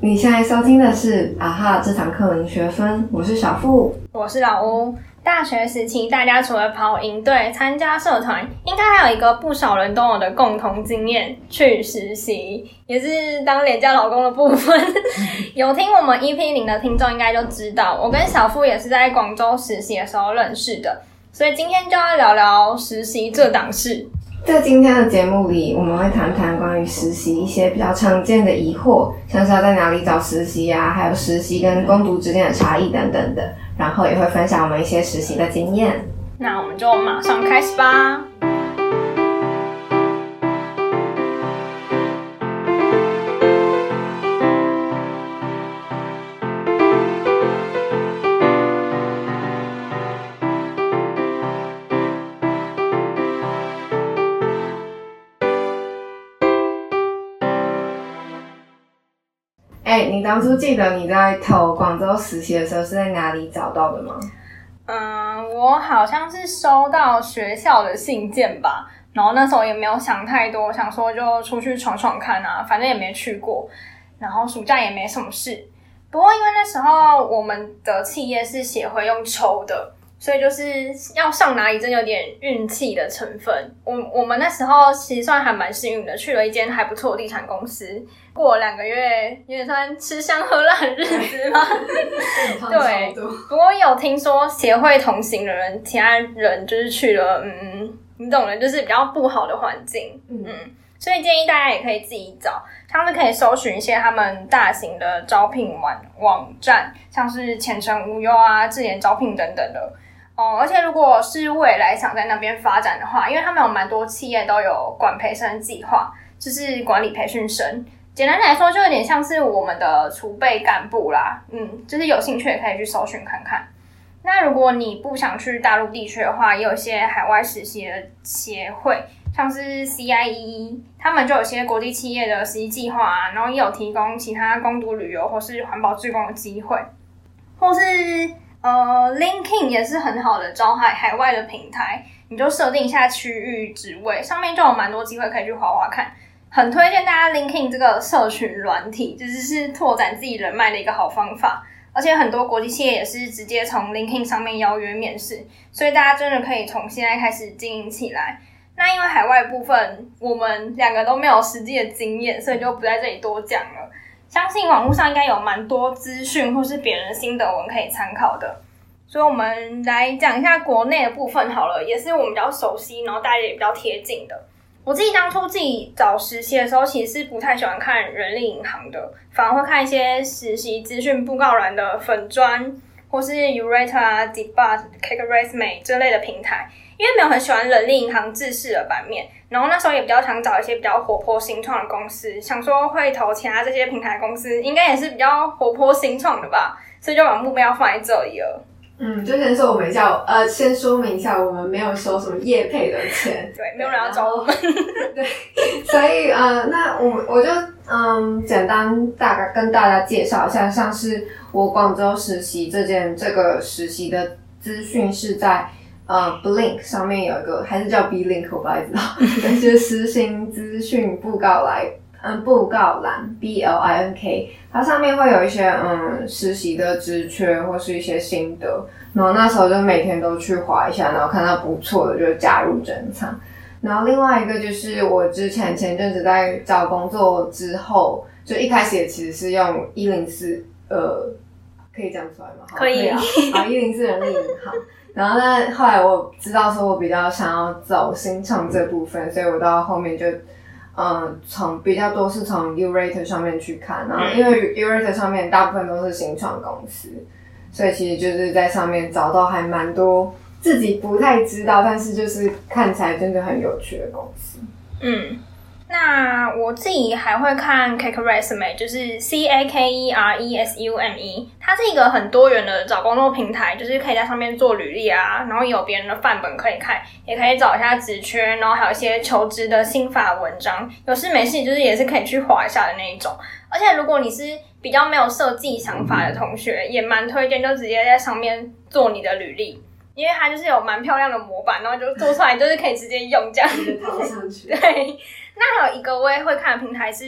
你现在收听的是啊哈这堂课零学分，我是小付，我是老吴。大学时期，大家除了跑营队、参加社团，应该还有一个不少人都有的共同经验——去实习，也是当廉价老公的部分。有听我们 EP 零的听众应该就知道，我跟小付也是在广州实习的时候认识的，所以今天就要聊聊实习这档事。在今天的节目里，我们会谈谈关于实习一些比较常见的疑惑，像是要在哪里找实习呀，还有实习跟攻读之间的差异等等的。然后也会分享我们一些实习的经验。那我们就马上开始吧。你当初记得你在投广州实习的时候是在哪里找到的吗？嗯，我好像是收到学校的信件吧，然后那时候也没有想太多，想说就出去闯闯看啊，反正也没去过，然后暑假也没什么事。不过因为那时候我们的企业是协会用抽的。所以就是要上哪里，真有点运气的成分。我我们那时候其实算还蛮幸运的，去了一间还不错的地产公司，过了两个月，有点算吃香喝辣的日子吗？对。不过有听说协会同行的人，其他人就是去了，嗯，你懂的，就是比较不好的环境。嗯。所以建议大家也可以自己找，像是可以搜寻一些他们大型的招聘网网站，像是前程无忧啊、智联招聘等等的。哦，而且如果是未来想在那边发展的话，因为他们有蛮多企业都有管培生计划，就是管理培训生。简单来说，就有点像是我们的储备干部啦。嗯，就是有兴趣也可以去搜寻看看。那如果你不想去大陆地区的话，也有一些海外实习的协会，像是 CIE，他们就有些国际企业的实习计划啊，然后也有提供其他攻读旅游或是环保志工的机会，或是。呃，LinkedIn 也是很好的招海海外的平台，你就设定一下区域职位，上面就有蛮多机会可以去划划看。很推荐大家 LinkedIn 这个社群软体，就是是拓展自己人脉的一个好方法。而且很多国际企业也是直接从 LinkedIn 上面邀约面试，所以大家真的可以从现在开始经营起来。那因为海外部分我们两个都没有实际的经验，所以就不在这里多讲了。相信网络上应该有蛮多资讯或是别人心得文可以参考的，所以我们来讲一下国内的部分好了，也是我们比较熟悉，然后大家也比较贴近的。我自己当初自己找实习的时候，其实是不太喜欢看人力银行的，反而会看一些实习资讯布告栏的粉砖，或是 Urate 啊、Debut、Cake Resume 这类的平台。因为没有很喜欢人力银行制式的版面，然后那时候也比较想找一些比较活泼新创的公司，想说会投其他这些平台公司，应该也是比较活泼新创的吧，所以就把目标放在这里了。嗯，就先说我们一下，呃，先说明一下，我们没有收什么业配的钱，对，没有人要找我们，对，所以呃，那我我就嗯，简单大概跟大家介绍一下，像是我广州实习这件这个实习的资讯是在。呃，Blink 上面有一个，还是叫 B Link，我不太知道，但是实行资讯布告来，嗯，布告栏 B L I N K，它上面会有一些嗯实习的职缺或是一些心得，然后那时候就每天都去划一下，然后看到不错的就加入整场。然后另外一个就是我之前前阵子在找工作之后，就一开始也其实是用一零四，呃，可以讲出来吗？可以啊，啊一零四人力银行。然后呢，后来我知道说，我比较想要走新创这部分，所以我到后面就，嗯，从比较多是从 Urate 上面去看，然后因为 Urate 上面大部分都是新创公司，所以其实就是在上面找到还蛮多自己不太知道，但是就是看起来真的很有趣的公司。嗯。那我自己还会看 Cake Resume，就是 C A K E R E S U M E，它是一个很多元的找工作平台，就是可以在上面做履历啊，然后有别人的范本可以看，也可以找一下职缺，然后还有一些求职的心法文章，有事没事就是也是可以去划一下的那一种。而且如果你是比较没有设计想法的同学，也蛮推荐就直接在上面做你的履历。因为它就是有蛮漂亮的模板，然后就做出来就是可以直接用这样子套上去。对，那还有一个我也会看的平台是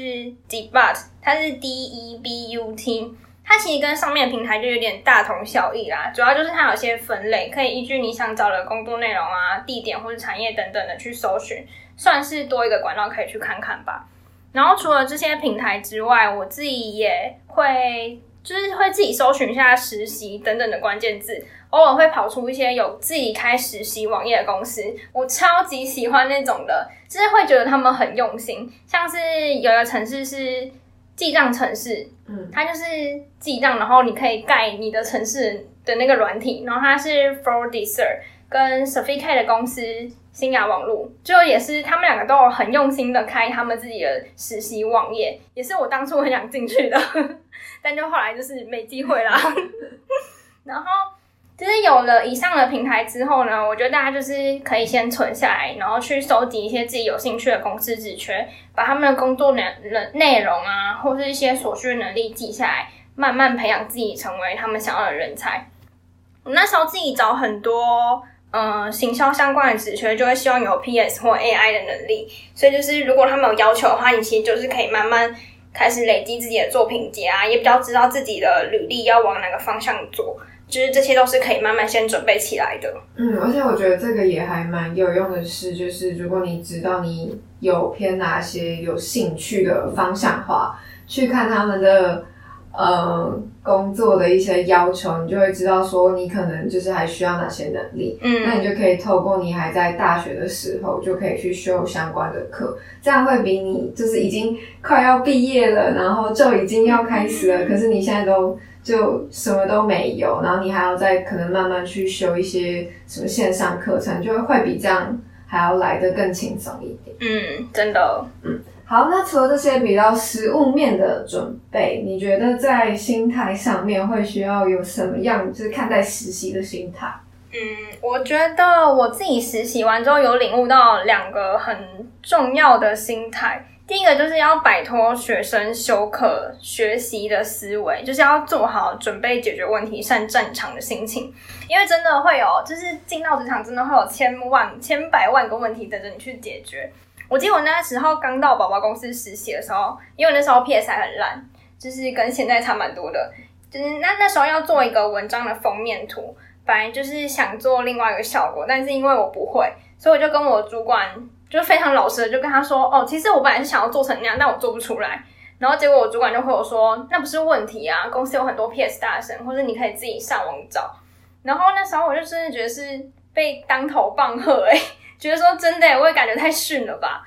Debut，它是 D E B U T，它其实跟上面的平台就有点大同小异啦。主要就是它有些分类，可以依据你想找的工作内容啊、地点或者产业等等的去搜寻，算是多一个管道可以去看看吧。然后除了这些平台之外，我自己也会就是会自己搜寻一下实习等等的关键字，偶尔会跑出一些有自己开实习网页的公司，我超级喜欢那种的，就是会觉得他们很用心。像是有一个城市是记账城市，嗯，它就是记账，然后你可以盖你的城市的那个软体，然后它是 Fordiser 跟 s o p h i c a 的公司。新雅网络就也是他们两个都有很用心的开他们自己的实习网页，也是我当初很想进去的，但就后来就是没机会啦。然后就是有了以上的平台之后呢，我觉得大家就是可以先存下来，然后去收集一些自己有兴趣的公司职缺，把他们的工作内内容啊，或是一些所需的能力记下来，慢慢培养自己成为他们想要的人才。我那时候自己找很多。嗯，行销相关的职缺就会希望有 PS 或 AI 的能力，所以就是如果他们有要求的话，你其实就是可以慢慢开始累积自己的作品集啊，也比较知道自己的履历要往哪个方向做，就是这些都是可以慢慢先准备起来的。嗯，而且我觉得这个也还蛮有用的是，就是如果你知道你有偏哪些有兴趣的方向话，去看他们的。呃，工作的一些要求，你就会知道说你可能就是还需要哪些能力。嗯，那你就可以透过你还在大学的时候，就可以去修相关的课，这样会比你就是已经快要毕业了，然后就已经要开始了，可是你现在都就什么都没有，然后你还要再可能慢慢去修一些什么线上课程，就会比这样还要来得更轻松一点。嗯，真的，嗯。好，那除了这些比较实物面的准备，你觉得在心态上面会需要有什么样，就是看待实习的心态？嗯，我觉得我自己实习完之后有领悟到两个很重要的心态。第一个就是要摆脱学生休课学习的思维，就是要做好准备解决问题、上战场的心情。因为真的会有，就是进到职场真的会有千万、千百万个问题等着你去解决。我记得我那时候刚到宝宝公司实习的时候，因为那时候 PS 还很烂，就是跟现在差蛮多的。就是那那时候要做一个文章的封面图，本来就是想做另外一个效果，但是因为我不会，所以我就跟我主管就非常老实的就跟他说：“哦，其实我本来是想要做成那样，但我做不出来。”然后结果我主管就回我说：“那不是问题啊，公司有很多 PS 大神，或者你可以自己上网找。”然后那时候我就真的觉得是被当头棒喝哎。觉得说真的，我也感觉太逊了吧。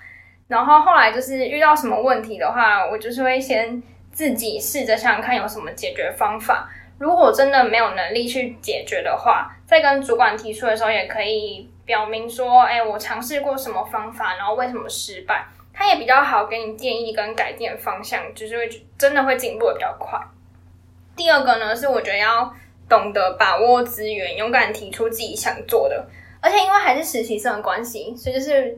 然后后来就是遇到什么问题的话，我就是会先自己试着想想看有什么解决方法。如果真的没有能力去解决的话，在跟主管提出的时候，也可以表明说，哎，我尝试过什么方法，然后为什么失败。他也比较好给你建议跟改变方向，就是会真的会进步的比较快。第二个呢，是我觉得要懂得把握资源，勇敢提出自己想做的。而且因为还是实习生的关系，所以就是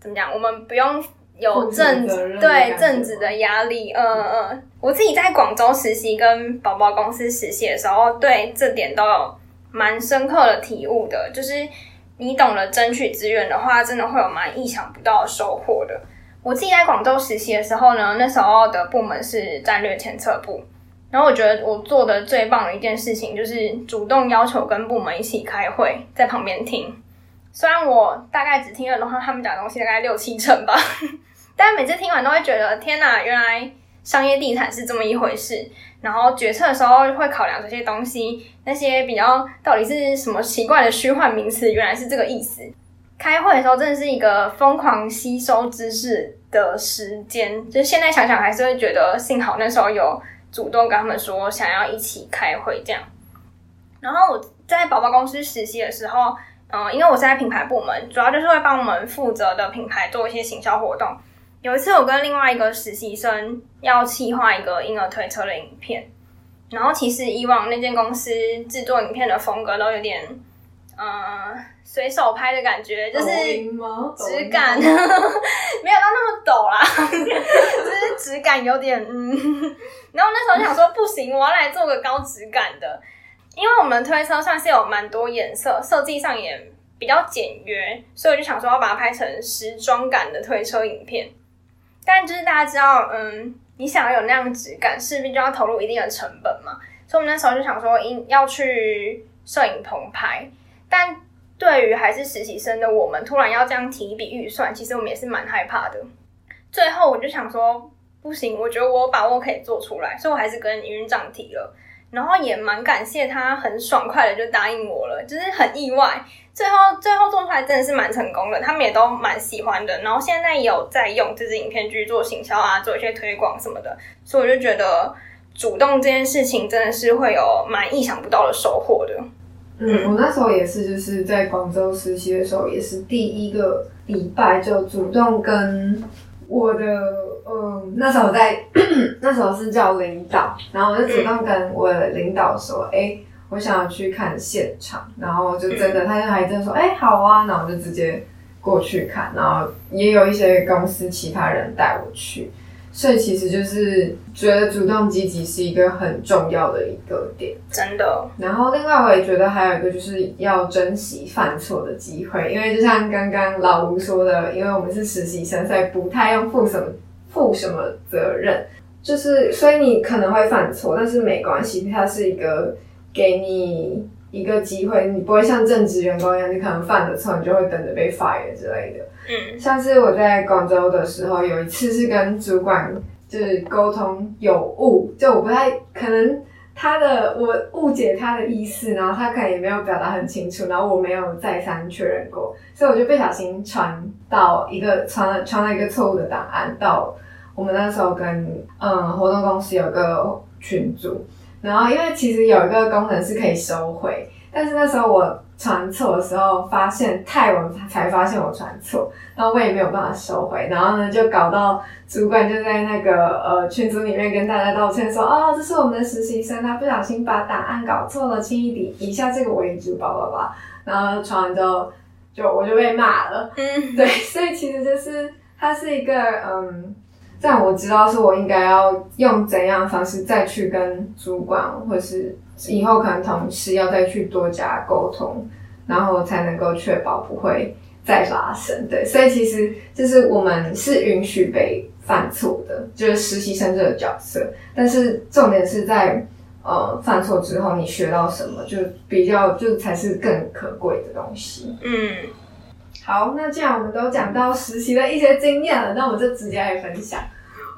怎么讲，我们不用有正对正职的压力。嗯嗯，我自己在广州实习跟宝宝公司实习的时候，对这点都有蛮深刻的体悟的。就是你懂得争取资源的话，真的会有蛮意想不到的收获的。我自己在广州实习的时候呢，那时候的部门是战略前测部，然后我觉得我做的最棒的一件事情就是主动要求跟部门一起开会，在旁边听。虽然我大概只听了的话，他们讲东西大概六七成吧，但每次听完都会觉得天哪，原来商业地产是这么一回事。然后决策的时候会考量这些东西，那些比较到底是什么奇怪的虚幻名词，原来是这个意思。开会的时候真的是一个疯狂吸收知识的时间，就是现在想想还是会觉得幸好那时候有主动跟他们说想要一起开会这样。然后我在宝宝公司实习的时候。嗯，因为我是在品牌部门，主要就是会帮我们负责的品牌做一些行销活动。有一次，我跟另外一个实习生要企划一个婴儿推车的影片，然后其实以往那间公司制作影片的风格都有点，嗯，随手拍的感觉，就是质感 没有到那么抖啦，就是质感有点嗯。然后那时候想说，不行，我要来做个高质感的。因为我们推车算是有蛮多颜色，设计上也比较简约，所以我就想说要把它拍成时装感的推车影片。但就是大家知道，嗯，你想要有那样质感，势必就要投入一定的成本嘛。所以我们那时候就想说，应要去摄影棚拍。但对于还是实习生的我们，突然要这样提一笔预算，其实我们也是蛮害怕的。最后我就想说，不行，我觉得我把握可以做出来，所以我还是跟营运长提了。然后也蛮感谢他，很爽快的就答应我了，就是很意外。最后最后做出来真的是蛮成功的，他们也都蛮喜欢的。然后现在也有在用这支影片去做行销啊，做一些推广什么的，所以我就觉得主动这件事情真的是会有蛮意想不到的收获的。嗯，我那时候也是，就是在广州实习的时候，也是第一个礼拜就主动跟我的，嗯，那时候在 那时候是叫领导，然后我就主动跟我的领导说，哎，我想要去看现场，然后就真的，他就还真说，哎，好啊，那我就直接过去看，然后也有一些公司其他人带我去。所以其实就是觉得主动积极是一个很重要的一个点，真的。然后另外我也觉得还有一个就是要珍惜犯错的机会，因为就像刚刚老吴说的，因为我们是实习生，所以不太用负什么负什么责任，就是所以你可能会犯错，但是没关系，它是一个给你一个机会，你不会像正职员工一样，你可能犯了错，你就会等着被 fire 之类的。嗯，像是我在广州的时候，有一次是跟主管就是沟通有误，就我不太可能他的我误解他的意思，然后他可能也没有表达很清楚，然后我没有再三确认过，所以我就不小心传到一个传了传了一个错误的档案到我们那时候跟嗯活动公司有个群组，然后因为其实有一个功能是可以收回，但是那时候我。传错的时候发现太晚才发现我传错，然后我也没有办法收回，然后呢就搞到主管就在那个呃群组里面跟大家道歉说，哦，这是我们的实习生，他不小心把档案搞错了，请以以下这个为主，叭叭叭，然后传完之后就我就被骂了，嗯，对，所以其实就是它是一个嗯，让我知道是我应该要用怎样的方式再去跟主管或是。以后可能同事要再去多加沟通，然后才能够确保不会再发生。对，所以其实就是我们是允许被犯错的，就是实习生这个角色。但是重点是在呃犯错之后你学到什么，就比较就才是更可贵的东西。嗯，好，那既然我们都讲到实习的一些经验了，那我就直接来分享。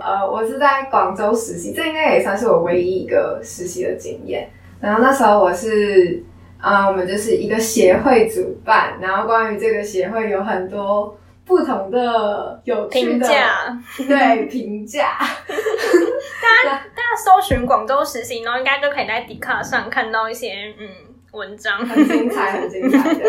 呃，我是在广州实习，这应该也算是我唯一一个实习的经验。然后那时候我是，啊，我们就是一个协会主办，然后关于这个协会有很多不同的有趣的对评价。大家大家搜寻广州实习，然后应该就可以在迪卡上看到一些嗯文章，很精彩，很精彩的。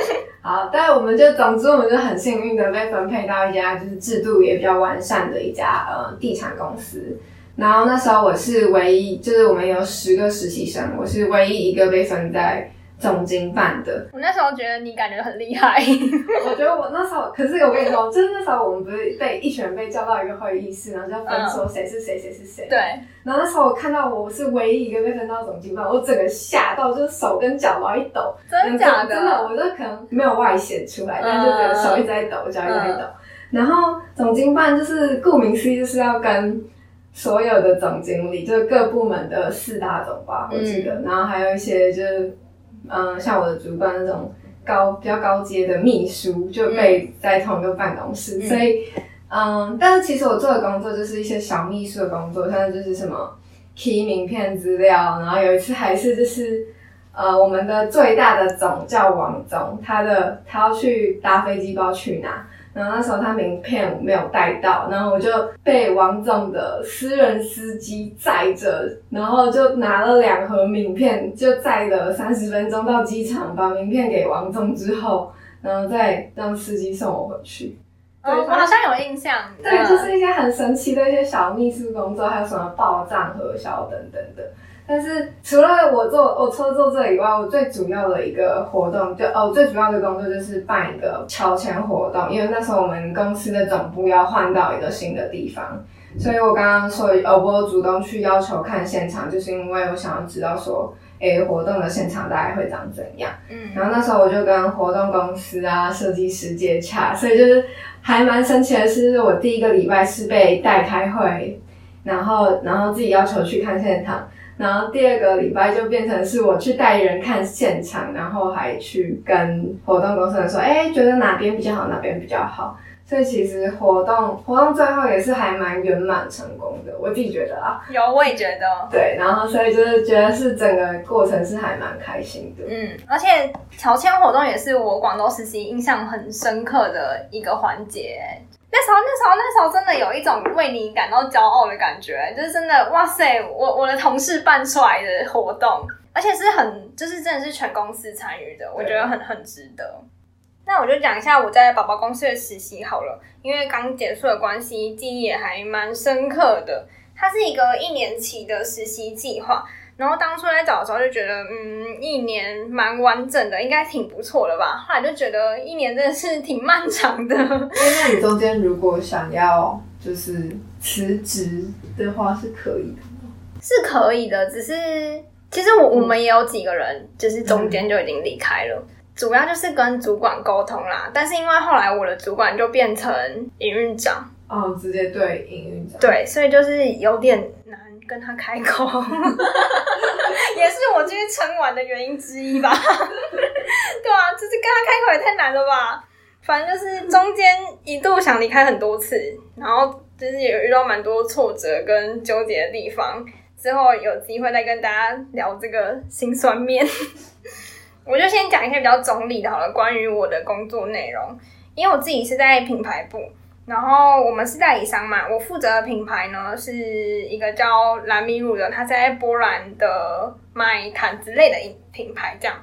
好，但我们就总之我们就很幸运的被分配到一家就是制度也比较完善的一家呃地产公司。然后那时候我是唯一，就是我们有十个实习生，我是唯一一个被分在总经办的。我那时候觉得你感觉很厉害，我觉得我那时候，可是我跟你说，就是那时候我们不是被一群人被叫到一个会议室，然后就分说谁是谁，谁是谁。对。然后那时候我看到我是唯一一个被分到总经办，我整个吓到，就是手跟脚都一抖。真的假的？真的，我就可能没有外显出来，但就觉得手一直在抖，脚一直在抖。然后总经办就是顾名思义，就是要跟。所有的总经理就是各部门的四大总吧，我记得，然后还有一些就是，嗯，像我的主管那种高比较高阶的秘书就被在同一个办公室，所以，嗯，但是其实我做的工作就是一些小秘书的工作，像就是什么 key 名片资料，然后有一次还是就是，呃，我们的最大的总叫王总，他的他要去搭飞机，不知道去哪。然后那时候他名片我没有带到，然后我就被王总的私人司机载着，然后就拿了两盒名片，就载了三十分钟到机场，把名片给王总之后，然后再让司机送我回去。对，我好像有印象。对，就是一些很神奇的一些小秘书工作，还有什么报账核销等等的。但是除了我做我除了做这以外，我最主要的一个活动就哦，最主要的工作就是办一个乔迁活动，因为那时候我们公司的总部要换到一个新的地方，所以我刚刚说哦，我主动去要求看现场，就是因为我想要知道说，诶活动的现场大概会长怎样。嗯，然后那时候我就跟活动公司啊、设计师接洽，所以就是还蛮神奇的是，我第一个礼拜是被带开会，然后然后自己要求去看现场，然后第二个礼拜就变成是我去带人看现场，然后还去跟活动公司人说，哎，觉得哪边比较好，哪边比较好。所以其实活动活动最后也是还蛮圆满成功的，我自己觉得啊。有，我也觉得。对，然后所以就是觉得是整个过程是还蛮开心的。嗯，而且乔迁活动也是我广州实习印象很深刻的一个环节。那时候，那时候，那时候真的有一种为你感到骄傲的感觉，就是真的，哇塞，我我的同事办出来的活动，而且是很，就是真的是全公司参与的，我觉得很很值得。那我就讲一下我在宝宝公司的实习好了，因为刚结束的关系，记忆也还蛮深刻的。它是一个一年期的实习计划，然后当初在找的时候就觉得，嗯，一年蛮完整的，应该挺不错的吧。后来就觉得一年真的是挺漫长的。那你中间如果想要就是辞职的话，是可以的吗？是可以的，只是其实我我们也有几个人，就是中间就已经离开了。主要就是跟主管沟通啦，但是因为后来我的主管就变成营运长，哦，直接对营运长，对，所以就是有点难跟他开口，也是我今天撑完的原因之一吧。对啊，就是跟他开口也太难了吧。反正就是中间一度想离开很多次，然后就是有遇到蛮多挫折跟纠结的地方，之后有机会再跟大家聊这个心酸面。我就先讲一些比较中立的，好了。关于我的工作内容，因为我自己是在品牌部，然后我们是代理商嘛。我负责的品牌呢是一个叫蓝米乳的，它在波兰的卖毯子类的一品牌，这样。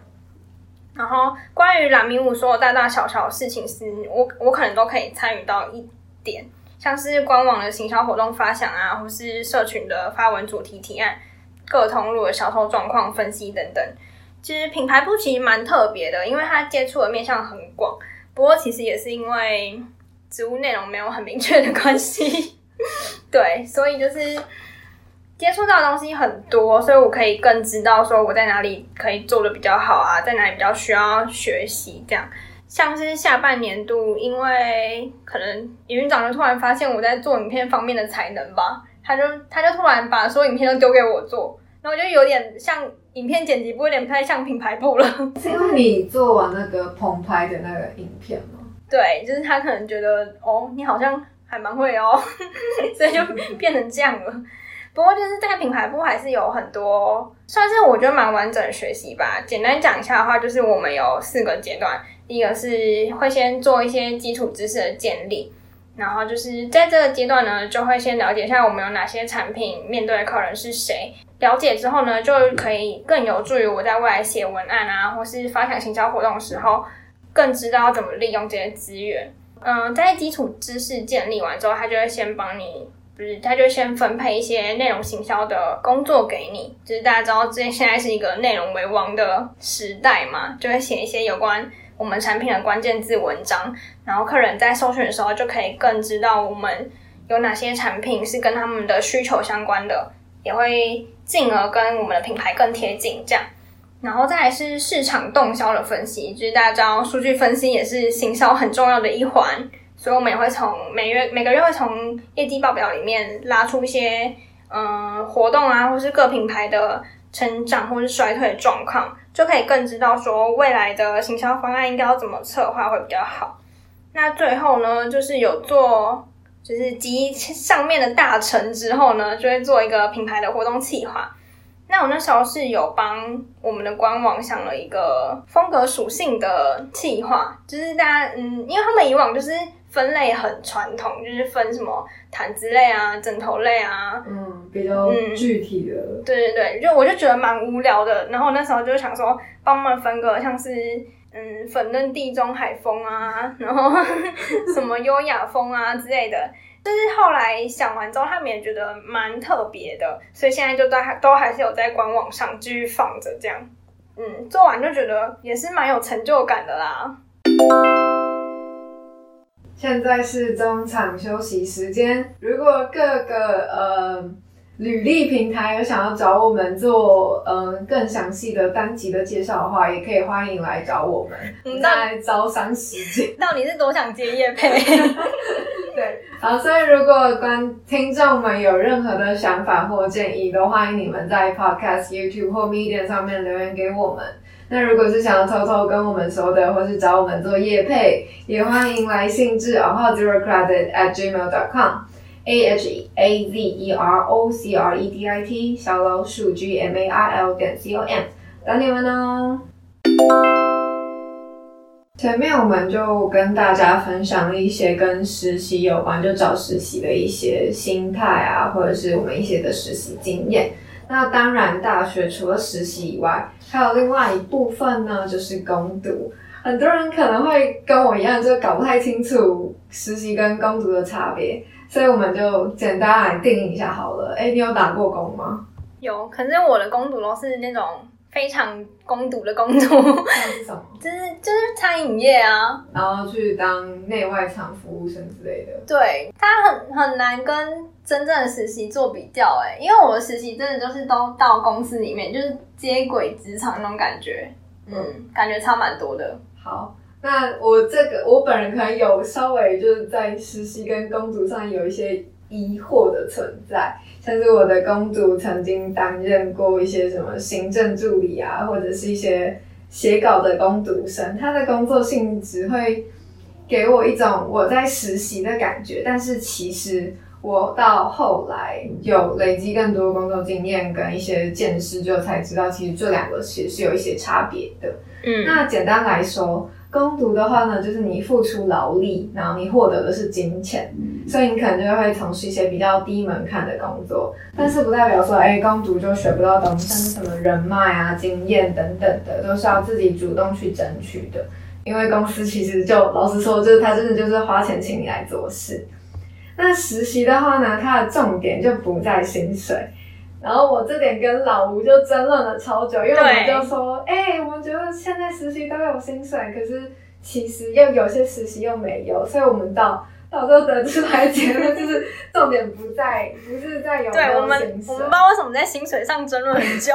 然后关于蓝米乳所有大大小小的事情，是我我可能都可以参与到一点，像是官网的行销活动发想啊，或是社群的发文主题提案、各通路的销售状况分析等等。其实品牌部其实蛮特别的，因为它接触的面向很广。不过其实也是因为职务内容没有很明确的关系，对，所以就是接触到的东西很多，所以我可以更知道说我在哪里可以做的比较好啊，在哪里比较需要学习。这样，像是下半年度，因为可能营运长就突然发现我在做影片方面的才能吧，他就他就突然把所有影片都丢给我做，然后我就有点像。影片剪辑部有点不太像品牌部了，是因为你做完那个棚拍的那个影片吗？对，就是他可能觉得哦，你好像还蛮会哦，所以就变成这样了。不过就是在品牌部还是有很多，算是我觉得蛮完整的学习吧。简单讲一下的话，就是我们有四个阶段，第一个是会先做一些基础知识的建立，然后就是在这个阶段呢，就会先了解一下我们有哪些产品，面对的客人是谁。了解之后呢，就可以更有助于我在未来写文案啊，或是发想行销活动的时候，更知道要怎么利用这些资源。嗯，在基础知识建立完之后，他就会先帮你，不是，他就先分配一些内容行销的工作给你。就是大家知道，这现在是一个内容为王的时代嘛，就会写一些有关我们产品的关键字文章，然后客人在搜寻的时候就可以更知道我们有哪些产品是跟他们的需求相关的。也会进而跟我们的品牌更贴近，这样，然后再来是市场动销的分析，就是大家知道数据分析也是行销很重要的一环，所以我们也会从每月每个月会从业绩报表里面拉出一些嗯活动啊，或是各品牌的成长或是衰退的状况，就可以更知道说未来的行销方案应该要怎么策划会比较好。那最后呢，就是有做。就是集上面的大成之后呢，就会做一个品牌的活动企划。那我那时候是有帮我们的官网想了一个风格属性的计划，就是大家嗯，因为他们以往就是分类很传统，就是分什么毯子类啊、枕头类啊，嗯，比较具体的。对对对，就我就觉得蛮无聊的。然后那时候就想说，帮他们分个像是。嗯，粉嫩地中海风啊，然后 什么优雅风啊之类的，就是后来想完之后，他们也觉得蛮特别的，所以现在就都还都还是有在官网上继续放着这样。嗯，做完就觉得也是蛮有成就感的啦。现在是中场休息时间，如果各个呃履历平台有想要找我们做嗯更详细的单集的介绍的话，也可以欢迎来找我们。嗯在招商时间。到底是多想接叶配？对，好，所以如果观听众们有任何的想法或建议，都欢迎你们在 Podcast、YouTube 或 Medium 上面留言给我们。那如果是想要偷偷跟我们说的，或是找我们做业配，也欢迎来信至 a h zero credit at gmail dot com。A H A Z E R O C R E D I T 小老鼠 G M A I L 点 C O M 等你们哦。前面我们就跟大家分享了一些跟实习有关，就找实习的一些心态啊，或者是我们一些的实习经验。那当然，大学除了实习以外，还有另外一部分呢，就是攻读。很多人可能会跟我一样，就搞不太清楚实习跟攻读的差别，所以我们就简单来定义一下好了。哎，你有打过工吗？有，可是我的工读都是那种非常工读的工读，那是什么？就是就是餐饮业啊，然后去当内外场服务生之类的。对，它很很难跟真正的实习做比较哎，因为我的实习真的就是都到公司里面，就是接轨职场那种感觉，嗯，感觉差蛮多的。好，那我这个我本人可能有稍微就是在实习跟攻读上有一些疑惑的存在，像是我的攻读曾经担任过一些什么行政助理啊，或者是一些写稿的工读生，他的工作性质会给我一种我在实习的感觉，但是其实。我到后来有累积更多工作经验跟一些见识之后，才知道其实这两个其实是有一些差别的。嗯，那简单来说，攻读的话呢，就是你付出劳力，然后你获得的是金钱，所以你可能就会从事一些比较低门槛的工作。但是不代表说，哎，攻读就学不到东西，像是什么人脉啊、经验等等的，都是要自己主动去争取的。因为公司其实就老实说，就是他真的就是花钱请你来做事。那实习的话呢，它的重点就不在薪水。然后我这点跟老吴就争论了超久，因为我们就说，哎、我们觉得现在实习都有薪水，可是其实又有些实习又没有，所以我们到到最后得出来结论就是，重点不在不是在有没对我们有薪水。我们不知，道为什么在薪水上争论很久。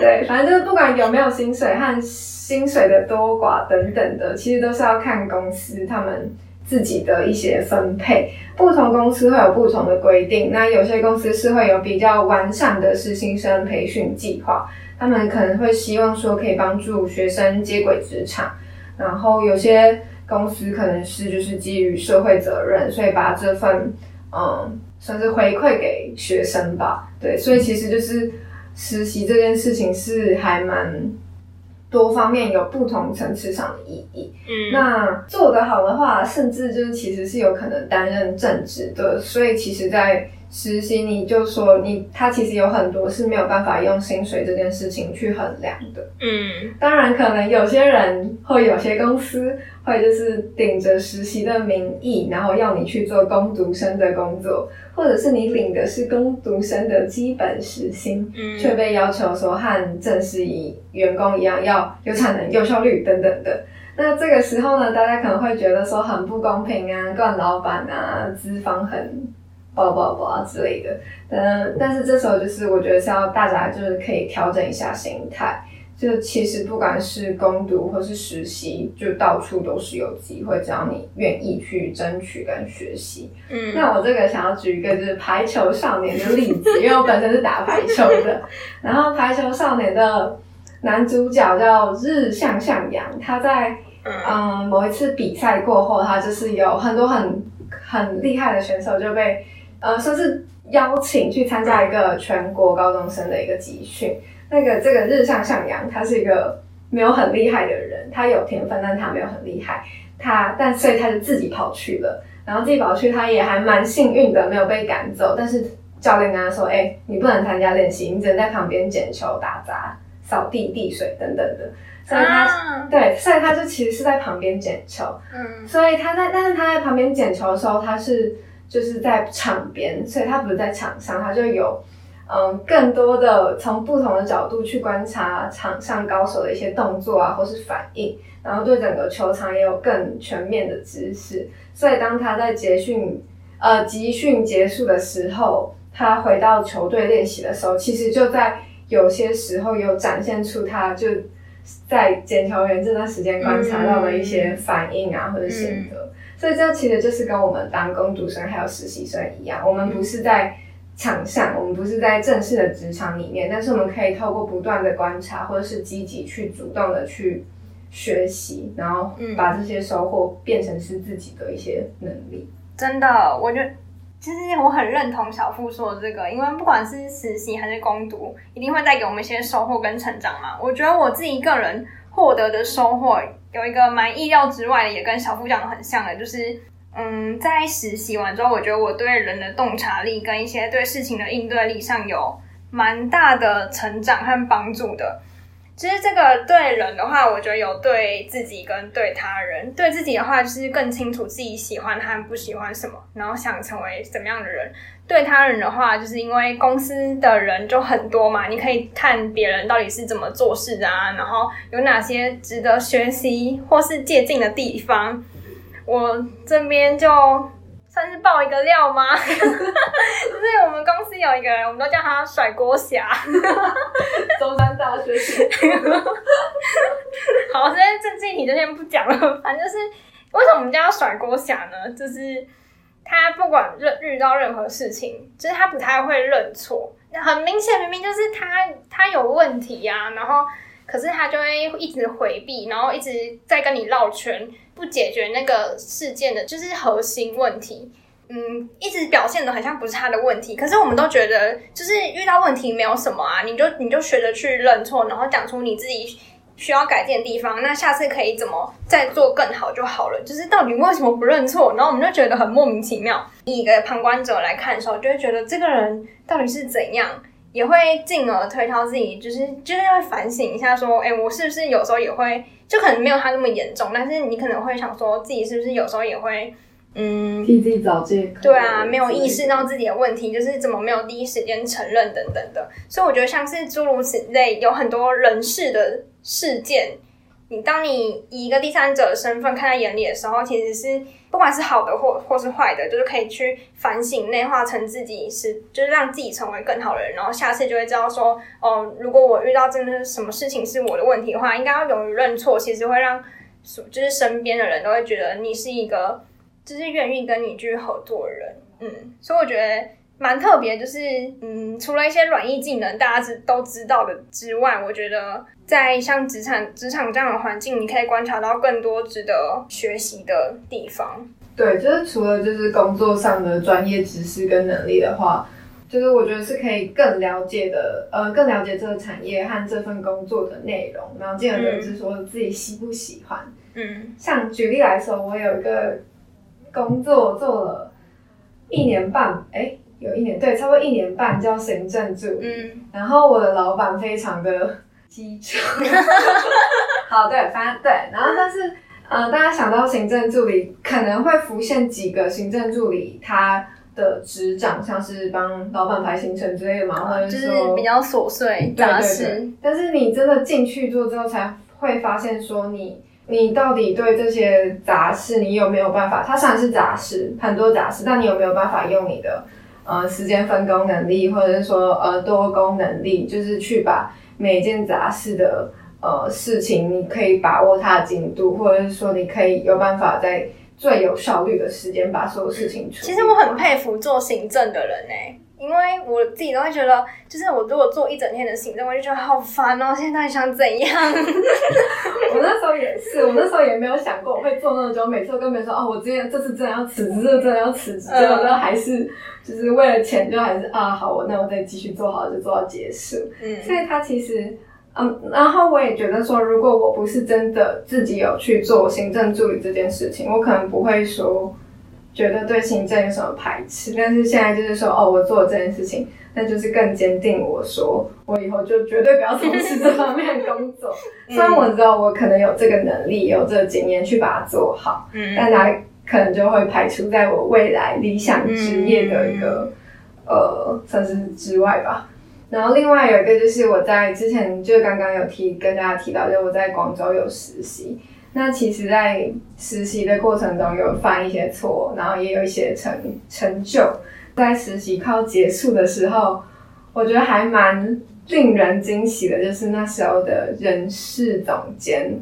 对，反正就是不管有没有薪水和薪水的多寡等等的，其实都是要看公司他们自己的一些分配。不同公司会有不同的规定，那有些公司是会有比较完善的实习生培训计划，他们可能会希望说可以帮助学生接轨职场，然后有些公司可能是就是基于社会责任，所以把这份嗯算是回馈给学生吧。对，所以其实就是实习这件事情是还蛮多方面有不同层次上的意义。嗯，那做得好的话，甚至就是其实是有可能担任正职的。所以其实，在实习，你就说你他其实有很多是没有办法用薪水这件事情去衡量的。嗯，当然，可能有些人或有些公司会就是顶着实习的名义，然后要你去做工读生的工作，或者是你领的是工读生的基本时薪，嗯却被要求说和正式以员工一样要有产能、有效率等等的。那这个时候呢，大家可能会觉得说很不公平啊，惯老板啊，资方很叭叭叭之类的。嗯，但是这时候就是我觉得是要大家就是可以调整一下心态。就其实不管是攻读或是实习，就到处都是有机会，只要你愿意去争取跟学习。嗯，那我这个想要举一个就是排球少年的例子，因为我本身是打排球的。然后排球少年的男主角叫日向向阳，他在嗯嗯某一次比赛过后，他就是有很多很很厉害的选手就被呃算是邀请去参加一个全国高中生的一个集训。那个这个日向向阳，他是一个没有很厉害的人，他有天分，但他没有很厉害。他但所以他就自己跑去了，然后自己跑去，他也还蛮幸运的，没有被赶走。但是教练跟他说：“哎、你不能参加练习，你只能在旁边捡球、打杂、扫地、递水等等的。”所以他、啊对，所以他就其实是在旁边捡球。嗯所以他在，但是他在旁边捡球的时候，他是就是在场边，所以他不是在场上，他就有嗯更多的从不同的角度去观察场上高手的一些动作啊，或是反应，然后对整个球场也有更全面的知识。所以当他在集训呃集训结束的时候，他回到球队练习的时候，其实就在有些时候有展现出他就在捡球员这段时间观察到的一些反应啊，或者心得。所以这其实就是跟我们当工读生还有实习生一样，我们不是在场上，我们不是在正式的职场里面，但是我们可以透过不断的观察，或者是积极去主动的去学习，然后把这些收获变成是自己的一些能力。真的，我觉得其实我很认同小付说的这个，因为不管是实习还是攻读，一定会带给我们一些收获跟成长嘛。我觉得我自己一个人获得的收获。有一个蛮意料之外的，也跟小夫讲的很像的，就是，嗯，在实习完之后，我觉得我对人的洞察力跟一些对事情的应对力上有蛮大的成长和帮助的。其实这个对人的话，我觉得有对自己跟对他人。对自己的话，就是更清楚自己喜欢和不喜欢什么，然后想成为什么样的人。对他人的话，就是因为公司的人就很多嘛，你可以看别人到底是怎么做事啊，然后有哪些值得学习或是借鉴的地方。我这边就。算是爆一个料吗？就是我们公司有一个人，我们都叫他甩锅侠，中山大学生。好，这些正经题就先不讲了。反正就是为什么我们叫他甩锅侠呢？就是他不管认遇到任何事情，就是他不太会认错。很明显，明明就是他他有问题呀，然后可是他就会一直回避，然后一直在跟你绕圈。不解决那个事件的，就是核心问题。嗯，一直表现的很像不是他的问题，可是我们都觉得，就是遇到问题没有什么啊，你就你就学着去认错，然后讲出你自己需要改进的地方，那下次可以怎么再做更好就好了。就是到底为什么不认错？然后我们就觉得很莫名其妙。以一个旁观者来看的时候，就会觉得这个人到底是怎样。也会进而推敲自己，就是就是会反省一下，说，哎，我是不是有时候也会，就可能没有他那么严重，但是你可能会想说自己是不是有时候也会，嗯，替自己找借口，对啊，没有意识到自己的问题，就是怎么没有第一时间承认等等的，所以我觉得像是诸如此类，有很多人事的事件。你当你以一个第三者的身份看在眼里的时候，其实是不管是好的或或是坏的，就是可以去反省、内化成自己是，就是让自己成为更好的人。然后下次就会知道说，哦，如果我遇到真的什么事情是我的问题的话，应该要勇于认错。其实会让就是身边的人都会觉得你是一个就是愿意跟你去合作的人。嗯，所以我觉得。蛮特别，就是嗯，除了一些软硬技能大家知都知道的之外，我觉得在像职场职场这样的环境，你可以观察到更多值得学习的地方。对，就是除了就是工作上的专业知识跟能力的话，就是我觉得是可以更了解的，呃，更了解这个产业和这份工作的内容，然后进而得知说自己喜不喜欢。嗯，像举例来说，我有一个工作做了一年半，哎。有一年，对，差不多一年半叫行政助理。嗯，然后我的老板非常的机车。好，对，反正对，然后但是，呃，大家想到行政助理，可能会浮现几个行政助理他的职掌，像是帮老板排行程之类的嘛，或者是比较琐碎杂事。但是你真的进去做之后，才会发现说你你到底对这些杂事，你有没有办法？它虽然是杂事，很多杂事，但你有没有办法用你的？呃，时间分工能力，或者是说呃多工能力，就是去把每件杂事的呃事情，你可以把握它的进度，或者是说你可以有办法在最有效率的时间把所有事情处理。其实我很佩服做行政的人呢。因为我自己都会觉得，就是我如果做一整天的行政，我就觉得好烦哦。现在想怎样？我那时候也是，我那时候也没有想过我会做那么久。每次都跟别人说，哦，我今天这次真的要辞职，这真的要辞职，结果都还是就是为了钱，就还是啊，好，我那我再继续做好，就做到结束。嗯，所以他其实，嗯，然后我也觉得说，如果我不是真的自己有去做行政助理这件事情，我可能不会说。觉得对行政有什么排斥，但是现在就是说，哦，我做这件事情，那就是更坚定我说，我以后就绝对不要从事这方面的工作。虽然我知道我可能有这个能力，有这个经验去把它做好，嗯，但它可能就会排除在我未来理想职业的一个呃，算是之外吧。然后另外有一个就是我在之前就刚刚有提跟大家提到，就我在广州有实习。那其实，在实习的过程中有犯一些错，然后也有一些成成就。在实习快要结束的时候，我觉得还蛮令人惊喜的，就是那时候的人事总监。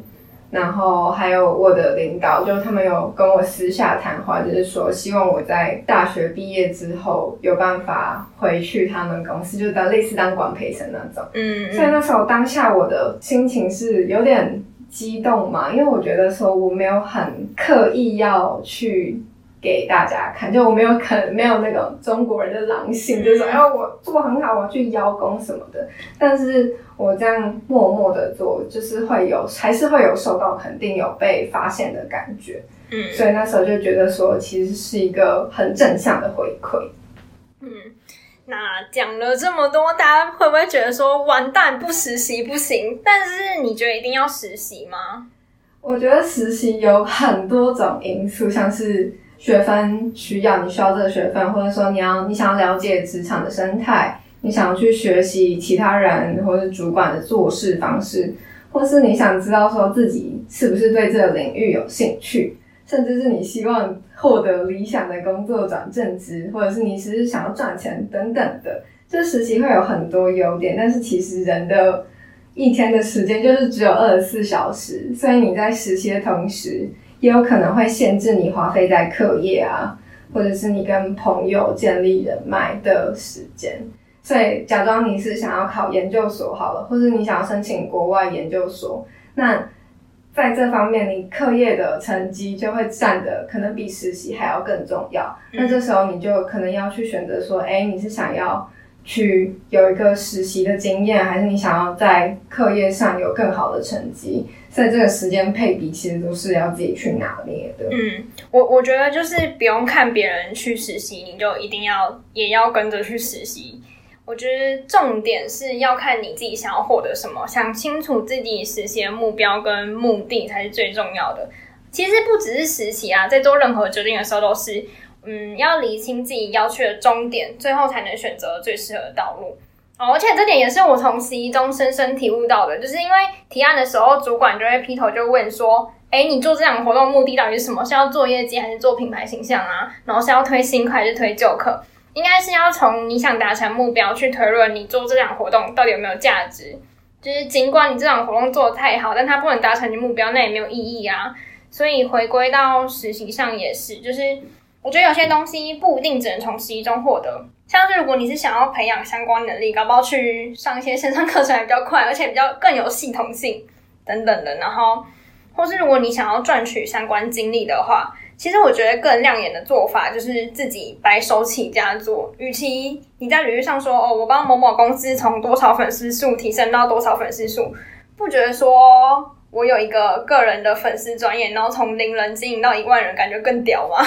然后还有我的领导，就他们有跟我私下谈话，就是说希望我在大学毕业之后有办法回去他们公司，就当类似当管培生那种。嗯，所以那时候当下我的心情是有点激动嘛，因为我觉得说我没有很刻意要去。给大家看，就我没有可能没有那种中国人的狼性，就是说，哎，我做很好，我去邀功什么的。但是我这样默默的做，就是会有，还是会有受到肯定，有被发现的感觉。嗯，所以那时候就觉得说，其实是一个很正向的回馈。嗯，那讲了这么多，大家会不会觉得说，完蛋，不实习不行？但是你觉得一定要实习吗？我觉得实习有很多种因素，像是。学分需要，你需要这个学分，或者说你要你想要了解职场的生态，你想要去学习其他人或者主管的做事方式，或是你想知道说自己是不是对这个领域有兴趣，甚至是你希望获得理想的工作转正职，或者是你只是想要赚钱等等的。这实习会有很多优点，但是其实人的一天的时间就是只有二十四小时，所以你在实习的同时。也有可能会限制你花费在课业啊，或者是你跟朋友建立人脉的时间。所以，假装你是想要考研究所好了，或者你想要申请国外研究所，那在这方面，你课业的成绩就会占的可能比实习还要更重要。那这时候你就可能要去选择说，哎，你是想要。去有一个实习的经验，还是你想要在课业上有更好的成绩，在这个时间配比，其实都是要自己去拿捏的。嗯，我我觉得就是不用看别人去实习，你就一定要也要跟着去实习。我觉得重点是要看你自己想要获得什么，想清楚自己实习的目标跟目的才是最重要的。其实不只是实习啊，在做任何决定的时候都是。嗯，要理清自己要去的终点，最后才能选择最适合的道路。哦，而且这点也是我从实习中深深体悟到的，就是因为提案的时候，主管就会劈头就问说：“哎，你做这两个活动目的到底是什么？是要做业绩还是做品牌形象啊？然后是要推新客还是推旧客？应该是要从你想达成目标去推论你做这场活动到底有没有价值。就是尽管你这场活动做的太好，但它不能达成你目标，那也没有意义啊。所以回归到实习上也是，就是。我觉得有些东西不一定只能从实习中获得，像是如果你是想要培养相关能力，搞不好去上一些线上课程还比较快，而且比较更有系统性等等的。然后，或是如果你想要赚取相关经历的话，其实我觉得更亮眼的做法就是自己白手起家做。与其你在履历上说哦，我帮某某公司从多少粉丝数提升到多少粉丝数，不觉得说。我有一个个人的粉丝专业，然后从零人经营到一万人，感觉更屌吗？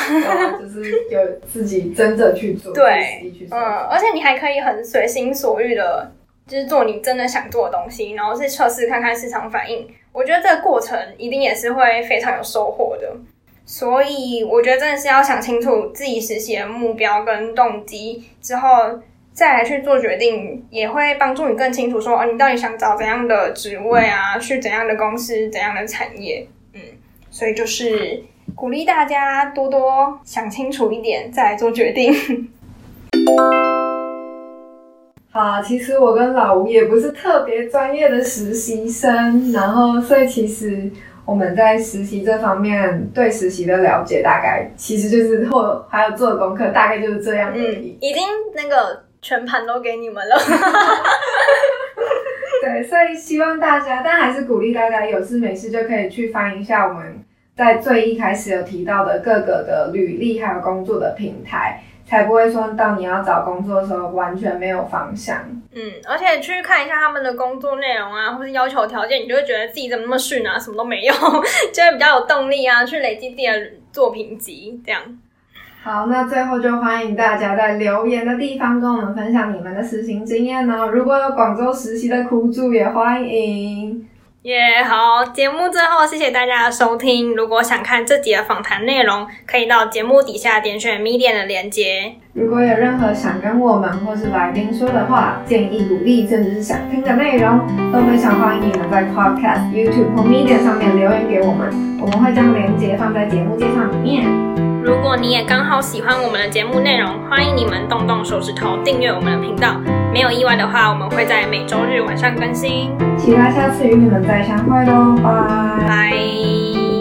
就是有自己真正去做，对，嗯，而且你还可以很随心所欲的，就是做你真的想做的东西，然后去测试看看市场反应。我觉得这个过程一定也是会非常有收获的。所以我觉得真的是要想清楚自己实习的目标跟动机之后。再来去做决定，也会帮助你更清楚说，哦，你到底想找怎样的职位啊，去怎样的公司、怎样的产业，嗯，所以就是鼓励大家多多想清楚一点，再来做决定。好，其实我跟老吴也不是特别专业的实习生，然后所以其实我们在实习这方面对实习的了解，大概其实就是或还有做的功课，大概就是这样而已。已经那个。全盘都给你们了，对，所以希望大家，但还是鼓励大家有事没事就可以去翻一下我们在最一开始有提到的各个的履历还有工作的平台，才不会说到你要找工作的时候完全没有方向。嗯，而且去看一下他们的工作内容啊，或是要求条件，你就会觉得自己怎么那么逊啊，什么都没有，就会比较有动力啊，去累积自己的作品集这样。好，那最后就欢迎大家在留言的地方跟我们分享你们的实习经验哦。如果有广州实习的苦主，也欢迎。耶、好，节目最后谢谢大家的收听。如果想看这集的访谈内容，可以到节目底下点选 m e d i a 的连接。如果有任何想跟我们或是来宾说的话、建议、鼓励，甚至是想听的内容，都非常欢迎你们在 Podcast、YouTube 或 Media 上面留言给我们，我们会将链接放在节目介绍里面。如果你也刚好喜欢我们的节目内容，欢迎你们动动手指头订阅我们的频道。没有意外的话，我们会在每周日晚上更新。期待下次与你们再相会喽，拜。拜。